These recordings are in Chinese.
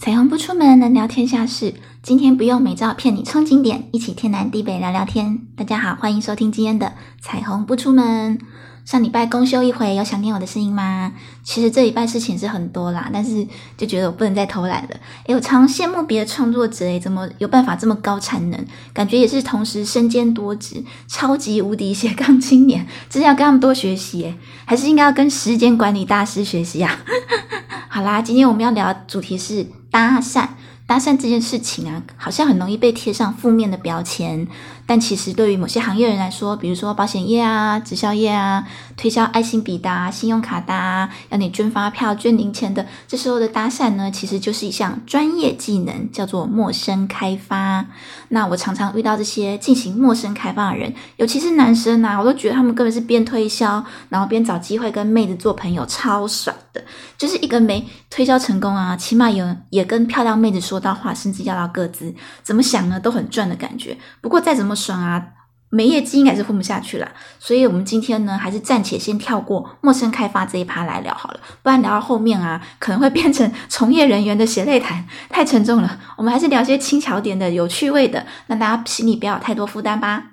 彩虹不出门，能聊天下事。今天不用美照骗你冲景点，一起天南地北聊聊天。大家好，欢迎收听今天的彩虹不出门。上礼拜公休一回，有想念我的声音吗？其实这礼拜事情是很多啦，但是就觉得我不能再偷懒了。诶，我常羡慕别的创作者，诶，怎么有办法这么高产能？感觉也是同时身兼多职，超级无敌斜杠青年，真的要跟他们多学习诶，还是应该要跟时间管理大师学习啊？好啦，今天我们要聊主题是搭讪。搭讪这件事情啊，好像很容易被贴上负面的标签。但其实对于某些行业人来说，比如说保险业啊、直销业啊、推销爱心笔的、信用卡的，要你捐发票、捐零钱的，这时候的搭讪呢，其实就是一项专业技能，叫做陌生开发。那我常常遇到这些进行陌生开发的人，尤其是男生啊，我都觉得他们根本是边推销，然后边找机会跟妹子做朋友，超爽的。就是一个没推销成功啊，起码有也跟漂亮妹子说到话，甚至要到个资，怎么想呢，都很赚的感觉。不过再怎么爽啊，没业绩应该是混不下去了。所以，我们今天呢，还是暂且先跳过陌生开发这一趴来聊好了，不然聊到后面啊，可能会变成 从业人员的血泪谈，太沉重了。我们还是聊些轻巧点的、有趣味的，让大家心里不要有太多负担吧。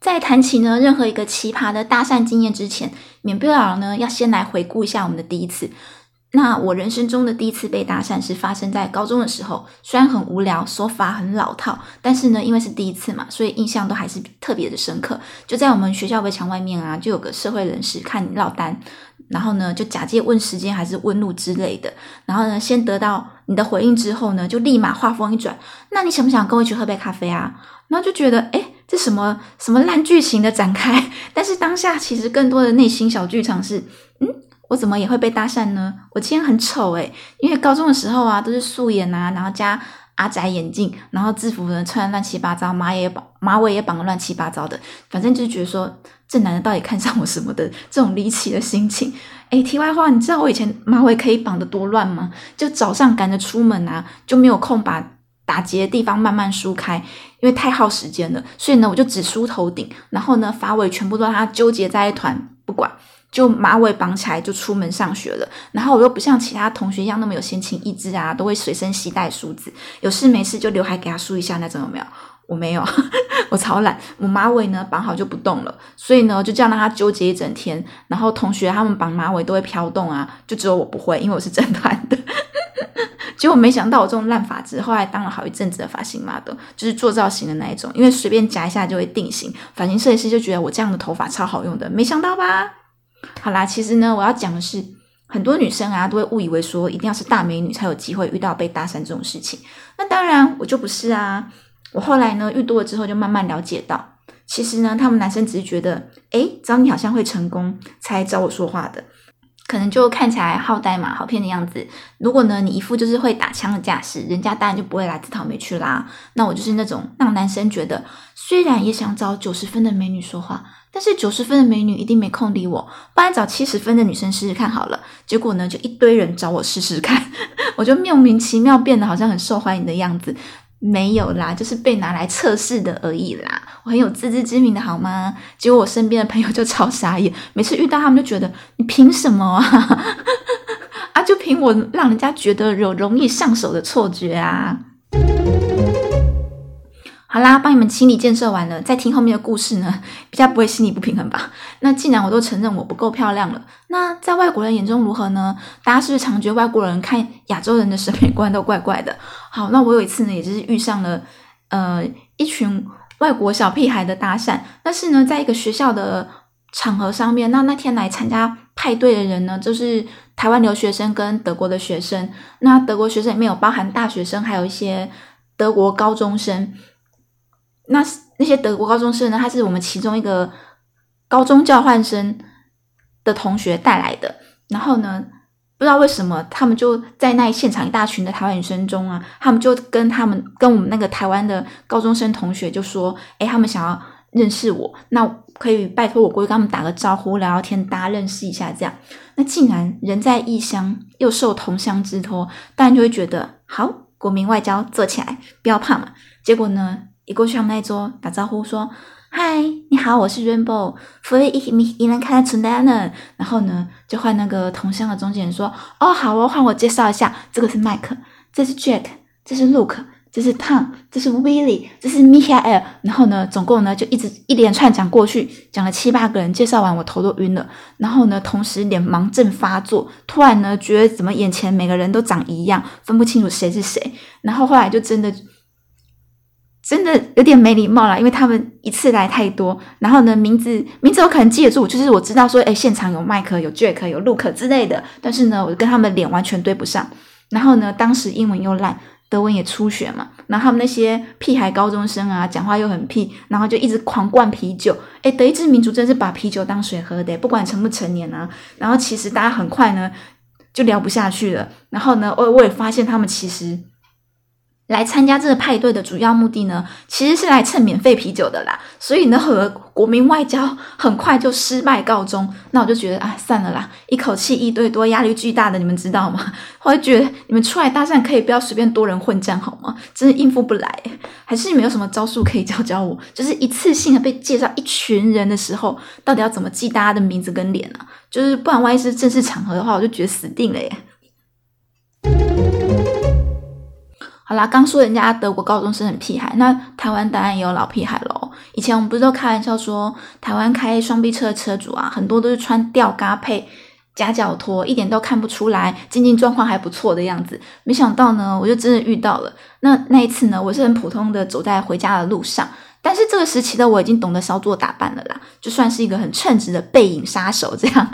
在谈起呢任何一个奇葩的搭讪经验之前，免不了呢要先来回顾一下我们的第一次。那我人生中的第一次被搭讪是发生在高中的时候，虽然很无聊，手法很老套，但是呢，因为是第一次嘛，所以印象都还是特别的深刻。就在我们学校围墙外面啊，就有个社会人士看你落单，然后呢就假借问时间还是问路之类的，然后呢先得到你的回应之后呢，就立马话锋一转，那你想不想跟我一起喝杯咖啡啊？然后就觉得哎，这什么什么烂剧情的展开？但是当下其实更多的内心小剧场是，嗯。我怎么也会被搭讪呢？我今天很丑诶，因为高中的时候啊，都是素颜啊，然后加阿宅眼镜，然后制服呢穿乱七八糟，马也绑马尾也绑乱七八糟的，反正就是觉得说这男的到底看上我什么的这种离奇的心情。诶，题外话，你知道我以前马尾可以绑得多乱吗？就早上赶着出门啊，就没有空把打结的地方慢慢梳开，因为太耗时间了，所以呢，我就只梳头顶，然后呢，发尾全部都让它纠结在一团，不管。就马尾绑起来就出门上学了，然后我又不像其他同学一样那么有闲情逸致啊，都会随身携带梳子，有事没事就刘海给他梳一下那种有没有？我没有，我超懒，我马尾呢绑好就不动了，所以呢就这样让他纠结一整天。然后同学他们绑马尾都会飘动啊，就只有我不会，因为我是正团的。结果没想到我这种烂发质，后来当了好一阵子的发型马的就是做造型的那一种，因为随便夹一下就会定型，发型设计师就觉得我这样的头发超好用的，没想到吧？好啦，其实呢，我要讲的是，很多女生啊都会误以为说，一定要是大美女才有机会遇到被搭讪这种事情。那当然，我就不是啊。我后来呢遇多了之后，就慢慢了解到，其实呢，他们男生只是觉得，诶，找你好像会成功，才找我说话的。可能就看起来好呆嘛，好骗的样子。如果呢，你一副就是会打枪的架势，人家当然就不会来自讨没趣啦。那我就是那种让男生觉得，虽然也想找九十分的美女说话。但是九十分的美女一定没空理我，不然找七十分的女生试试看好了。结果呢，就一堆人找我试试看，我就莫名其妙变得好像很受欢迎的样子。没有啦，就是被拿来测试的而已啦。我很有自知之明的好吗？结果我身边的朋友就超傻眼，每次遇到他们就觉得你凭什么啊？啊，就凭我让人家觉得有容易上手的错觉啊。好啦，帮你们心理建设完了，再听后面的故事呢，比较不会心理不平衡吧？那既然我都承认我不够漂亮了，那在外国人眼中如何呢？大家是不是常觉得外国人看亚洲人的审美观都怪怪的？好，那我有一次呢，也就是遇上了呃一群外国小屁孩的搭讪，但是呢，在一个学校的场合上面，那那天来参加派对的人呢，就是台湾留学生跟德国的学生，那德国学生里面有包含大学生，还有一些德国高中生。那那些德国高中生呢？他是我们其中一个高中交换生的同学带来的。然后呢，不知道为什么，他们就在那现场一大群的台湾女生中啊，他们就跟他们跟我们那个台湾的高中生同学就说：“哎，他们想要认识我，那可以拜托我过去跟他们打个招呼、聊聊天，大家认识一下。”这样，那竟然人在异乡又受同乡之托，当然就会觉得好，国民外交做起来，不要怕嘛。结果呢？一过去他们那桌打招呼说：“嗨，你好，我是 Rainbow，福利一米依然看得出来呢。然后呢，就换那个同乡的中介人说，哦，好哦，换我介绍一下，这个是麦克，这是 Jack，这是 Luke。这是 Tom，这是 Willie，这是 Michael，然后呢，总共呢就一直一连串讲过去，讲了七八个人，介绍完我头都晕了。然后呢，同时脸盲症发作，突然呢觉得怎么眼前每个人都长一样，分不清楚谁是谁。然后后来就真的真的有点没礼貌了，因为他们一次来太多。然后呢，名字名字我可能记得住，就是我知道说，哎，现场有麦克、有 Jack、有 Luke 之类的。但是呢，我跟他们脸完全对不上。然后呢，当时英文又烂。德文也初学嘛，然后他们那些屁孩高中生啊，讲话又很屁，然后就一直狂灌啤酒。诶德意志民族真是把啤酒当水喝的，不管成不成年啊。然后其实大家很快呢就聊不下去了。然后呢，我我也发现他们其实。来参加这个派对的主要目的呢，其实是来蹭免费啤酒的啦。所以呢，和国民外交很快就失败告终。那我就觉得，啊，算了啦，一口气一堆多，压力巨大的，你们知道吗？我就觉得你们出来搭讪可以不要随便多人混战好吗？真是应付不来。还是你们有什么招数可以教教我？就是一次性的被介绍一群人的时候，到底要怎么记大家的名字跟脸啊？就是不然万一是正式场合的话，我就觉得死定了耶。好啦，刚说人家德国高中生很屁孩，那台湾当然也有老屁孩喽。以前我们不是都开玩笑说，台湾开双臂车的车主啊，很多都是穿吊嘎配夹脚拖，一点都看不出来经济状况还不错的样子。没想到呢，我就真的遇到了。那那一次呢，我是很普通的走在回家的路上，但是这个时期的我已经懂得稍作打扮了啦，就算是一个很称职的背影杀手这样。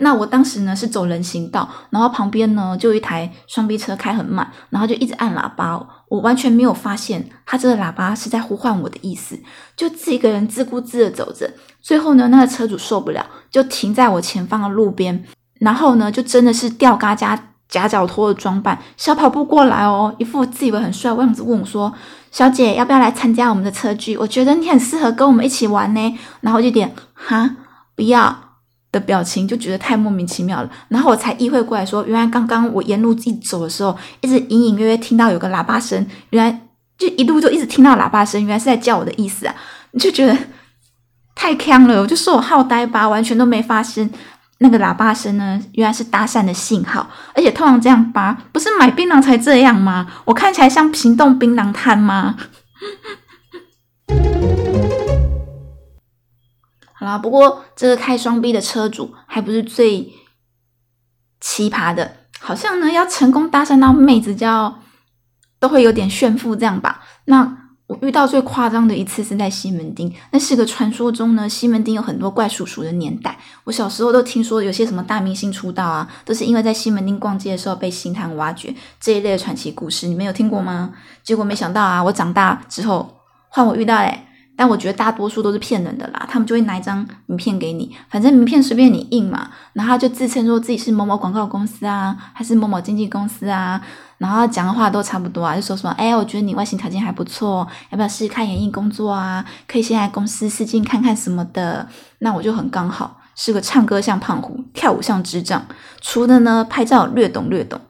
那我当时呢是走人行道，然后旁边呢就一台双 B 车开很慢，然后就一直按喇叭，我完全没有发现他这个喇叭是在呼唤我的意思，就自己一个人自顾自的走着。最后呢，那个车主受不了，就停在我前方的路边，然后呢就真的是吊嘎加夹脚拖的装扮，小跑步过来哦，一副自以为很帅的样子，问我说：“小姐要不要来参加我们的车聚？我觉得你很适合跟我们一起玩呢。”然后就点哈，不要。的表情就觉得太莫名其妙了，然后我才意会过来说，原来刚刚我沿路一走的时候，一直隐隐约约听到有个喇叭声，原来就一路就一直听到喇叭声，原来是在叫我的意思啊！就觉得太坑了，我就说我好呆吧，完全都没发现那个喇叭声呢，原来是搭讪的信号，而且通常这样扒，不是买槟榔才这样吗？我看起来像行动槟榔摊吗？好啦，不过这个开双 B 的车主还不是最奇葩的，好像呢要成功搭讪到妹子，就要都会有点炫富这样吧。那我遇到最夸张的一次是在西门町，那是个传说中呢西门町有很多怪叔叔的年代。我小时候都听说有些什么大明星出道啊，都是因为在西门町逛街的时候被星探挖掘这一类的传奇故事，你们有听过吗？结果没想到啊，我长大之后换我遇到嘞。但我觉得大多数都是骗人的啦，他们就会拿一张名片给你，反正名片随便你印嘛，然后就自称说自己是某某广告公司啊，还是某某经纪公司啊，然后讲的话都差不多啊，就说什么，哎，我觉得你外形条件还不错，要不要试试看演艺工作啊？可以先来公司试镜看看什么的。那我就很刚好是个唱歌像胖虎，跳舞像智障，除了呢拍照略懂略懂，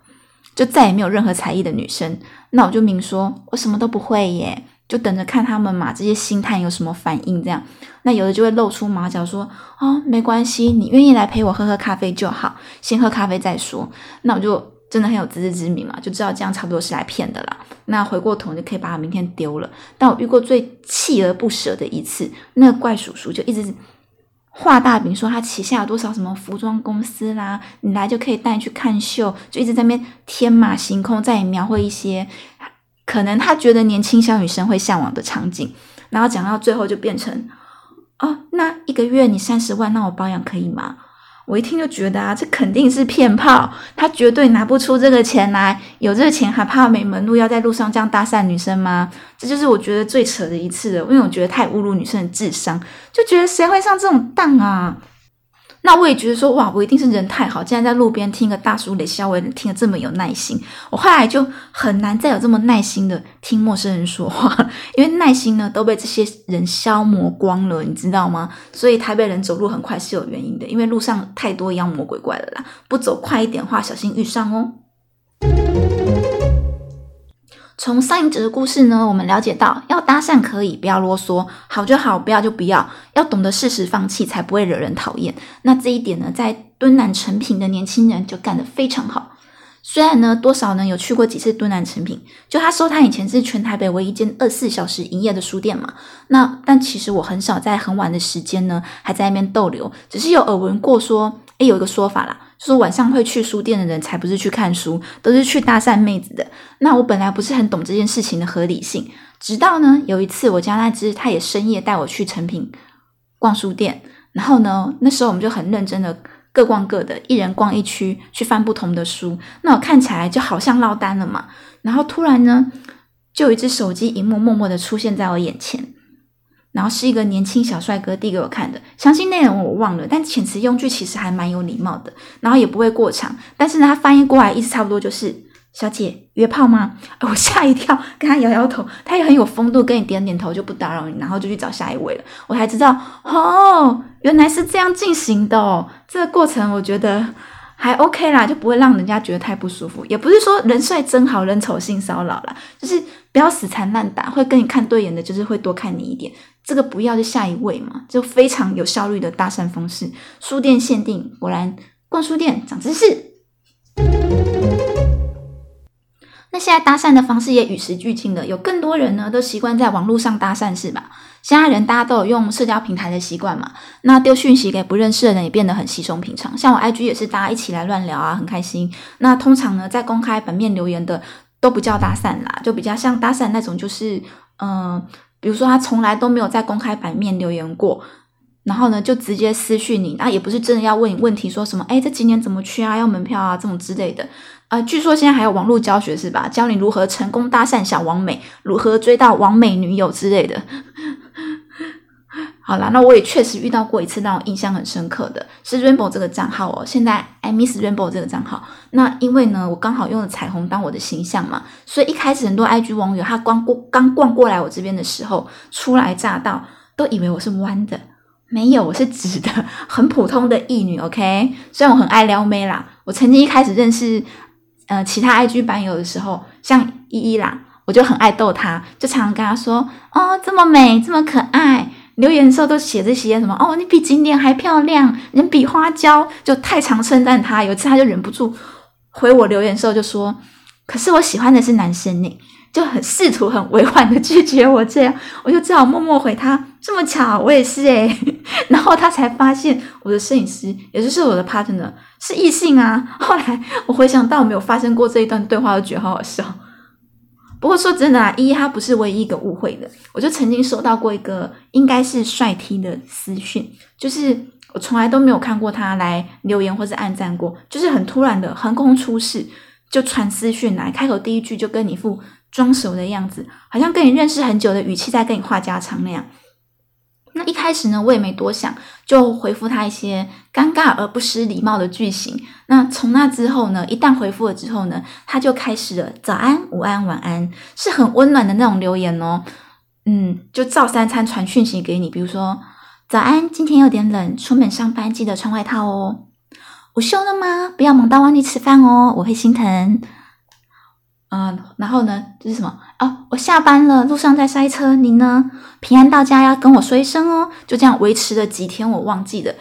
就再也没有任何才艺的女生。那我就明说，我什么都不会耶。就等着看他们嘛，这些星探有什么反应？这样，那有的就会露出马脚说：“哦，没关系，你愿意来陪我喝喝咖啡就好，先喝咖啡再说。”那我就真的很有自知之明嘛，就知道这样差不多是来骗的啦。那回过头就可以把他明天丢了。但我遇过最锲而不舍的一次，那个怪叔叔就一直画大饼说他旗下有多少什么服装公司啦，你来就可以带你去看秀，就一直在那边天马行空，在描绘一些。可能他觉得年轻小女生会向往的场景，然后讲到最后就变成，哦，那一个月你三十万，那我保养可以吗？我一听就觉得啊，这肯定是骗炮，他绝对拿不出这个钱来，有这个钱还怕没门路要在路上这样搭讪女生吗？这就是我觉得最扯的一次了，因为我觉得太侮辱女生的智商，就觉得谁会上这种当啊？那我也觉得说，哇，我一定是人太好，竟然在路边听个大叔雷肖维听得这么有耐心。我后来就很难再有这么耐心的听陌生人说话，因为耐心呢都被这些人消磨光了，你知道吗？所以台北人走路很快是有原因的，因为路上太多妖魔鬼怪了啦，不走快一点的话，小心遇上哦。从上一则的故事呢，我们了解到，要搭讪可以，不要啰嗦，好就好，不要就不要，要懂得适时放弃，才不会惹人讨厌。那这一点呢，在敦南成品的年轻人就干得非常好。虽然呢，多少呢有去过几次敦南成品，就他说他以前是全台北唯一间二十四小时营业的书店嘛。那但其实我很少在很晚的时间呢还在那边逗留，只是有耳闻过说，诶，有一个说法啦，说晚上会去书店的人才不是去看书，都是去搭讪妹子的。那我本来不是很懂这件事情的合理性，直到呢有一次我家那只他也深夜带我去成品逛书店，然后呢那时候我们就很认真的。各逛各的，一人逛一区，去翻不同的书。那我看起来就好像落单了嘛。然后突然呢，就有一只手机荧幕默默的出现在我眼前，然后是一个年轻小帅哥递给我看的。详细内容我忘了，但遣词用句其实还蛮有礼貌的，然后也不会过长。但是呢，他翻译过来意思差不多就是。小姐约炮吗？我吓一跳，跟他摇摇头，他也很有风度，跟你点点头就不打扰你，然后就去找下一位了。我才知道哦，原来是这样进行的哦。这个过程我觉得还 OK 啦，就不会让人家觉得太不舒服。也不是说人帅真好人丑性骚扰啦，就是不要死缠烂打，会跟你看对眼的，就是会多看你一点。这个不要就下一位嘛，就非常有效率的搭讪方式。书店限定，果然逛书店长知识。那现在搭讪的方式也与时俱进了，有更多人呢都习惯在网络上搭讪，是吧？现在人大家都有用社交平台的习惯嘛，那丢讯息给不认识的人也变得很稀松平常。像我 IG 也是大家一起来乱聊啊，很开心。那通常呢，在公开版面留言的都不叫搭讪啦，就比较像搭讪那种，就是嗯，比如说他从来都没有在公开版面留言过。然后呢，就直接私讯你，那也不是真的要问你问题，说什么哎，这几年怎么去啊？要门票啊，这种之类的呃。据说现在还有网络教学是吧？教你如何成功搭讪小王美，如何追到王美女友之类的。好啦，那我也确实遇到过一次让我印象很深刻的是 Rainbow 这个账号哦。现在 I miss Rainbow 这个账号。那因为呢，我刚好用了彩虹当我的形象嘛，所以一开始很多 IG 网友他光过刚逛过来我这边的时候，初来乍到都以为我是弯的。没有，我是直的，很普通的艺女，OK。虽然我很爱撩妹啦，我曾经一开始认识呃其他 IG 版友的时候，像依依啦，我就很爱逗她，就常常跟她说：“哦，这么美，这么可爱。”留言的时候都写这些什么：“哦，你比景点还漂亮，人比花娇。”就太常称赞他。有一次他就忍不住回我留言的时候就说：“可是我喜欢的是男生呢。”就很试图很委婉的拒绝我，这样我就只好默默回他。这么巧，我也是诶 然后他才发现我的摄影师，也就是我的 partner 是异性啊。后来我回想到我没有发生过这一段对话，都觉得好好笑。不过说真的啊，一他不是唯一一个误会的。我就曾经收到过一个应该是帅 T 的私讯，就是我从来都没有看过他来留言或是暗赞过，就是很突然的横空出世就传私讯来，开口第一句就跟你副。装熟的样子，好像跟你认识很久的语气在跟你话家常那样。那一开始呢，我也没多想，就回复他一些尴尬而不失礼貌的句型。那从那之后呢，一旦回复了之后呢，他就开始了早安、午安、晚安，是很温暖的那种留言哦。嗯，就照三餐传讯息给你，比如说早安，今天有点冷，出门上班记得穿外套哦。午休了吗？不要忙到忘记吃饭哦，我会心疼。嗯，然后呢？这是什么哦？我下班了，路上在塞车。你呢？平安到家要跟我说一声哦。就这样维持了几天，我忘记了。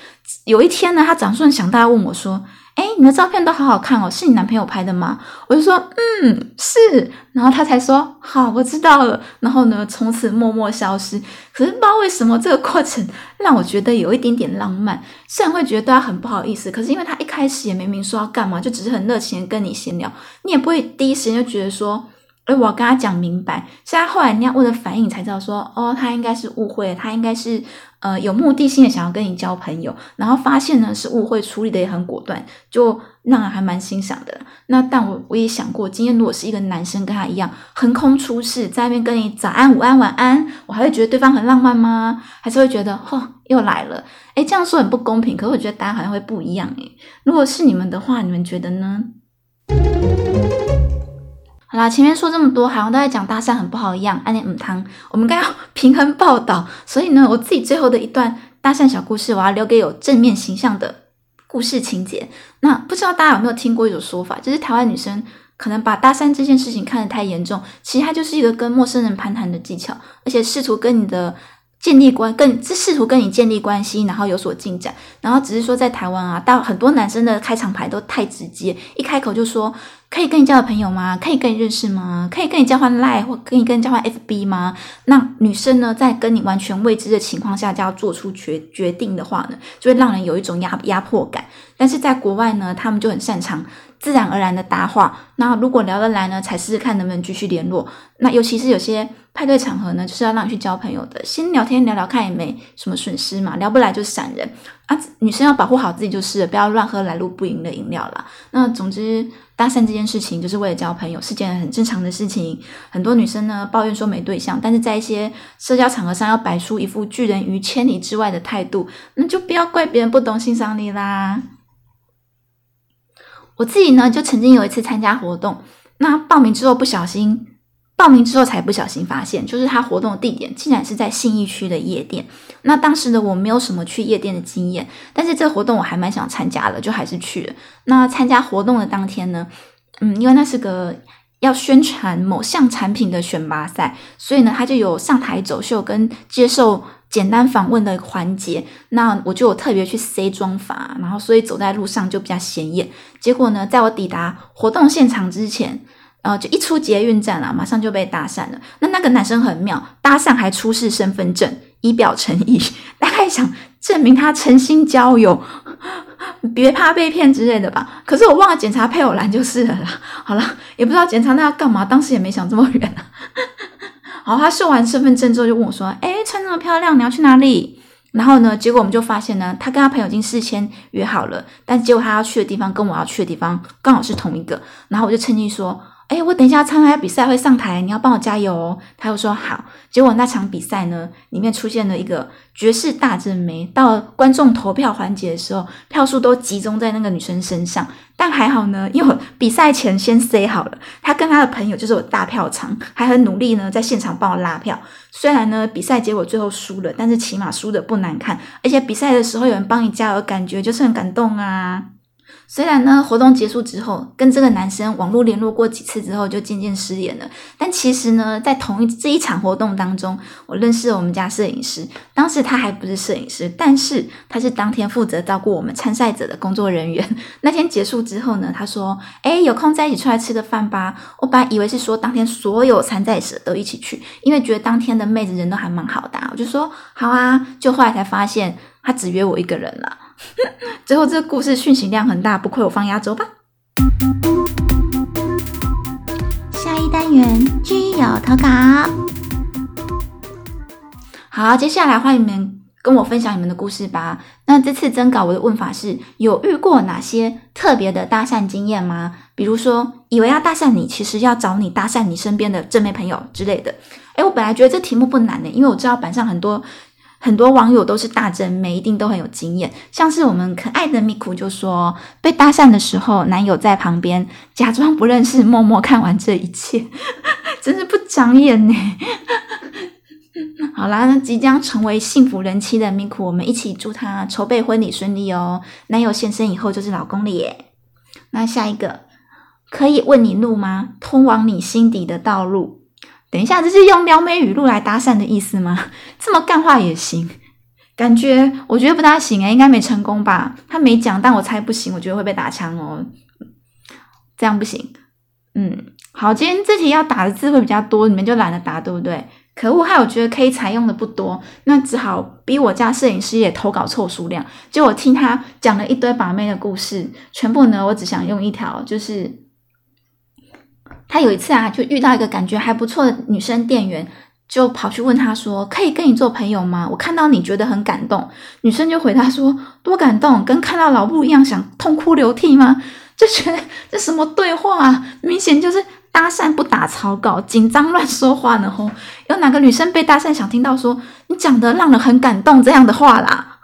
有一天呢，他长顺想大家问我说。哎，你的照片都好好看哦，是你男朋友拍的吗？我就说，嗯，是。然后他才说，好，我知道了。然后呢，从此默默消失。可是不知道为什么，这个过程让我觉得有一点点浪漫。虽然会觉得对他很不好意思，可是因为他一开始也没明说要干嘛，就只是很热情跟你闲聊，你也不会第一时间就觉得说。哎，我要跟他讲明白。现在后来人家问的反应，才知道说，哦，他应该是误会，他应该是呃有目的性的想要跟你交朋友，然后发现呢是误会，处理的也很果断，就让人还蛮欣赏的。那但我我也想过，今天如果是一个男生跟他一样横空出世，在那边跟你早安、午安、晚安，我还会觉得对方很浪漫吗？还是会觉得，嚯，又来了？哎，这样说很不公平。可是我觉得答案好像会不一样。哎，如果是你们的话，你们觉得呢？好啦，前面说这么多，好像都在讲搭讪很不好一样。安利母汤，我们该要 平衡报道。所以呢，我自己最后的一段搭讪小故事，我要留给有正面形象的故事情节。那不知道大家有没有听过一种说法，就是台湾女生可能把搭讪这件事情看得太严重，其实它就是一个跟陌生人攀谈的技巧，而且试图跟你的。建立关更是试图跟你建立关系，然后有所进展，然后只是说在台湾啊，大很多男生的开场白都太直接，一开口就说可以跟你交朋友吗？可以跟你认识吗？可以跟你交换 Line 或可以跟你交换 FB 吗？那女生呢，在跟你完全未知的情况下就要做出决决定的话呢，就会让人有一种压压迫感。但是在国外呢，他们就很擅长。自然而然的搭话，那如果聊得来呢，才试试看能不能继续联络。那尤其是有些派对场合呢，就是要让你去交朋友的，先聊天聊聊看也没什么损失嘛。聊不来就闪人啊，女生要保护好自己就是了，不要乱喝来路不明的饮料啦。那总之，搭讪这件事情就是为了交朋友，是件很正常的事情。很多女生呢抱怨说没对象，但是在一些社交场合上要摆出一副拒人于千里之外的态度，那就不要怪别人不懂欣赏你啦。我自己呢，就曾经有一次参加活动，那报名之后不小心，报名之后才不小心发现，就是他活动的地点竟然是在信义区的夜店。那当时的我没有什么去夜店的经验，但是这活动我还蛮想参加的，就还是去了。那参加活动的当天呢，嗯，因为那是个要宣传某项产品的选拔赛，所以呢，他就有上台走秀跟接受。简单访问的环节，那我就有特别去塞妆法，然后所以走在路上就比较显眼。结果呢，在我抵达活动现场之前，呃，就一出捷运站啊，马上就被搭讪了。那那个男生很妙，搭讪还出示身份证，以表诚意，大概想证明他诚心交友，别怕被骗之类的吧。可是我忘了检查配偶栏就是了啦。好了，也不知道检查那要干嘛，当时也没想这么远。然后他秀完身份证之后，就问我说：“哎，穿这么漂亮，你要去哪里？”然后呢，结果我们就发现呢，他跟他朋友已经事先约好了，但结果他要去的地方跟我要去的地方刚好是同一个。然后我就趁机说。哎，我等一下参加比赛会上台，你要帮我加油哦。他又说好，结果那场比赛呢，里面出现了一个绝世大正妹。到观众投票环节的时候，票数都集中在那个女生身上。但还好呢，因为比赛前先 say 好了，他跟他的朋友就是我大票场，还很努力呢，在现场帮我拉票。虽然呢，比赛结果最后输了，但是起码输的不难看，而且比赛的时候有人帮你加油，感觉就是很感动啊。虽然呢，活动结束之后，跟这个男生网络联络过几次之后，就渐渐失联了。但其实呢，在同一这一场活动当中，我认识了我们家摄影师。当时他还不是摄影师，但是他是当天负责照顾我们参赛者的工作人员。那天结束之后呢，他说：“哎，有空再一起出来吃个饭吧。”我本来以为是说当天所有参赛者都一起去，因为觉得当天的妹子人都还蛮好的，我就说好啊。就后来才发现，他只约我一个人了。最后，这个故事讯息量很大，不愧我放压轴吧。下一单元居友投稿。好，接下来欢迎你们跟我分享你们的故事吧。那这次征稿我的问法是：有遇过哪些特别的搭讪经验吗？比如说，以为要搭讪你，其实要找你搭讪你身边的正妹朋友之类的。诶，我本来觉得这题目不难的，因为我知道板上很多。很多网友都是大真妹，一定都很有经验。像是我们可爱的咪咕就说，被搭讪的时候，男友在旁边假装不认识，默默看完这一切，真是不长眼呢。好啦，那即将成为幸福人妻的咪咕，我们一起祝他筹备婚礼顺利哦。男友现身以后就是老公了耶。那下一个，可以问你路吗？通往你心底的道路。等一下，这是用撩妹语录来搭讪的意思吗？这么干话也行？感觉我觉得不大行诶应该没成功吧？他没讲，但我猜不行，我觉得会被打枪哦。这样不行。嗯，好，今天这题要打的字会比较多，你们就懒得答，对不对？可恶，害我觉得可以采用的不多，那只好逼我家摄影师也投稿凑数量。就我听他讲了一堆把妹的故事，全部呢，我只想用一条，就是。他有一次啊，就遇到一个感觉还不错的女生店员，就跑去问他说：“可以跟你做朋友吗？我看到你觉得很感动。”女生就回答说：“多感动，跟看到老布一样，想痛哭流涕吗？”就觉得 这什么对话啊，明显就是搭讪不打草稿，紧张乱说话呢。吼，有哪个女生被搭讪想听到说你讲的让人很感动这样的话啦？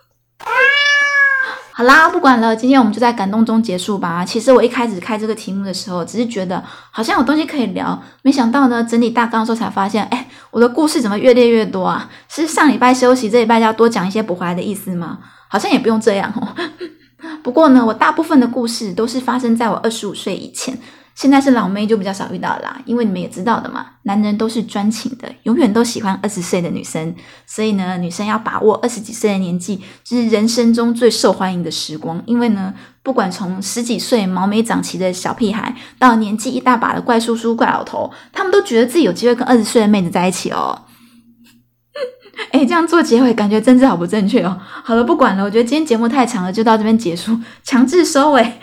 好啦，不管了，今天我们就在感动中结束吧。其实我一开始开这个题目的时候，只是觉得好像有东西可以聊，没想到呢，整理大纲的时候才发现，哎，我的故事怎么越列越多啊？是上礼拜休息，这礼拜要多讲一些补回来的意思吗？好像也不用这样哦。不过呢，我大部分的故事都是发生在我二十五岁以前，现在是老妹就比较少遇到啦，因为你们也知道的嘛，男人都是专情的，永远都喜欢二十岁的女生，所以呢，女生要把握二十几岁的年纪，就是人生中最受欢迎的时光。因为呢，不管从十几岁毛没长齐的小屁孩，到年纪一大把的怪叔叔、怪老头，他们都觉得自己有机会跟二十岁的妹子在一起哦。哎，这样做结尾感觉真是好不正确哦。好了，不管了，我觉得今天节目太长了，就到这边结束，强制收尾。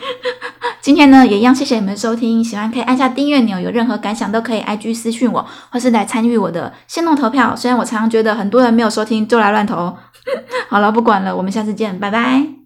今天呢，也一样，谢谢你们收听，喜欢可以按下订阅钮，有任何感想都可以 IG 私讯我，或是来参与我的线动投票。虽然我常常觉得很多人没有收听，就来乱投。好了，不管了，我们下次见，拜拜。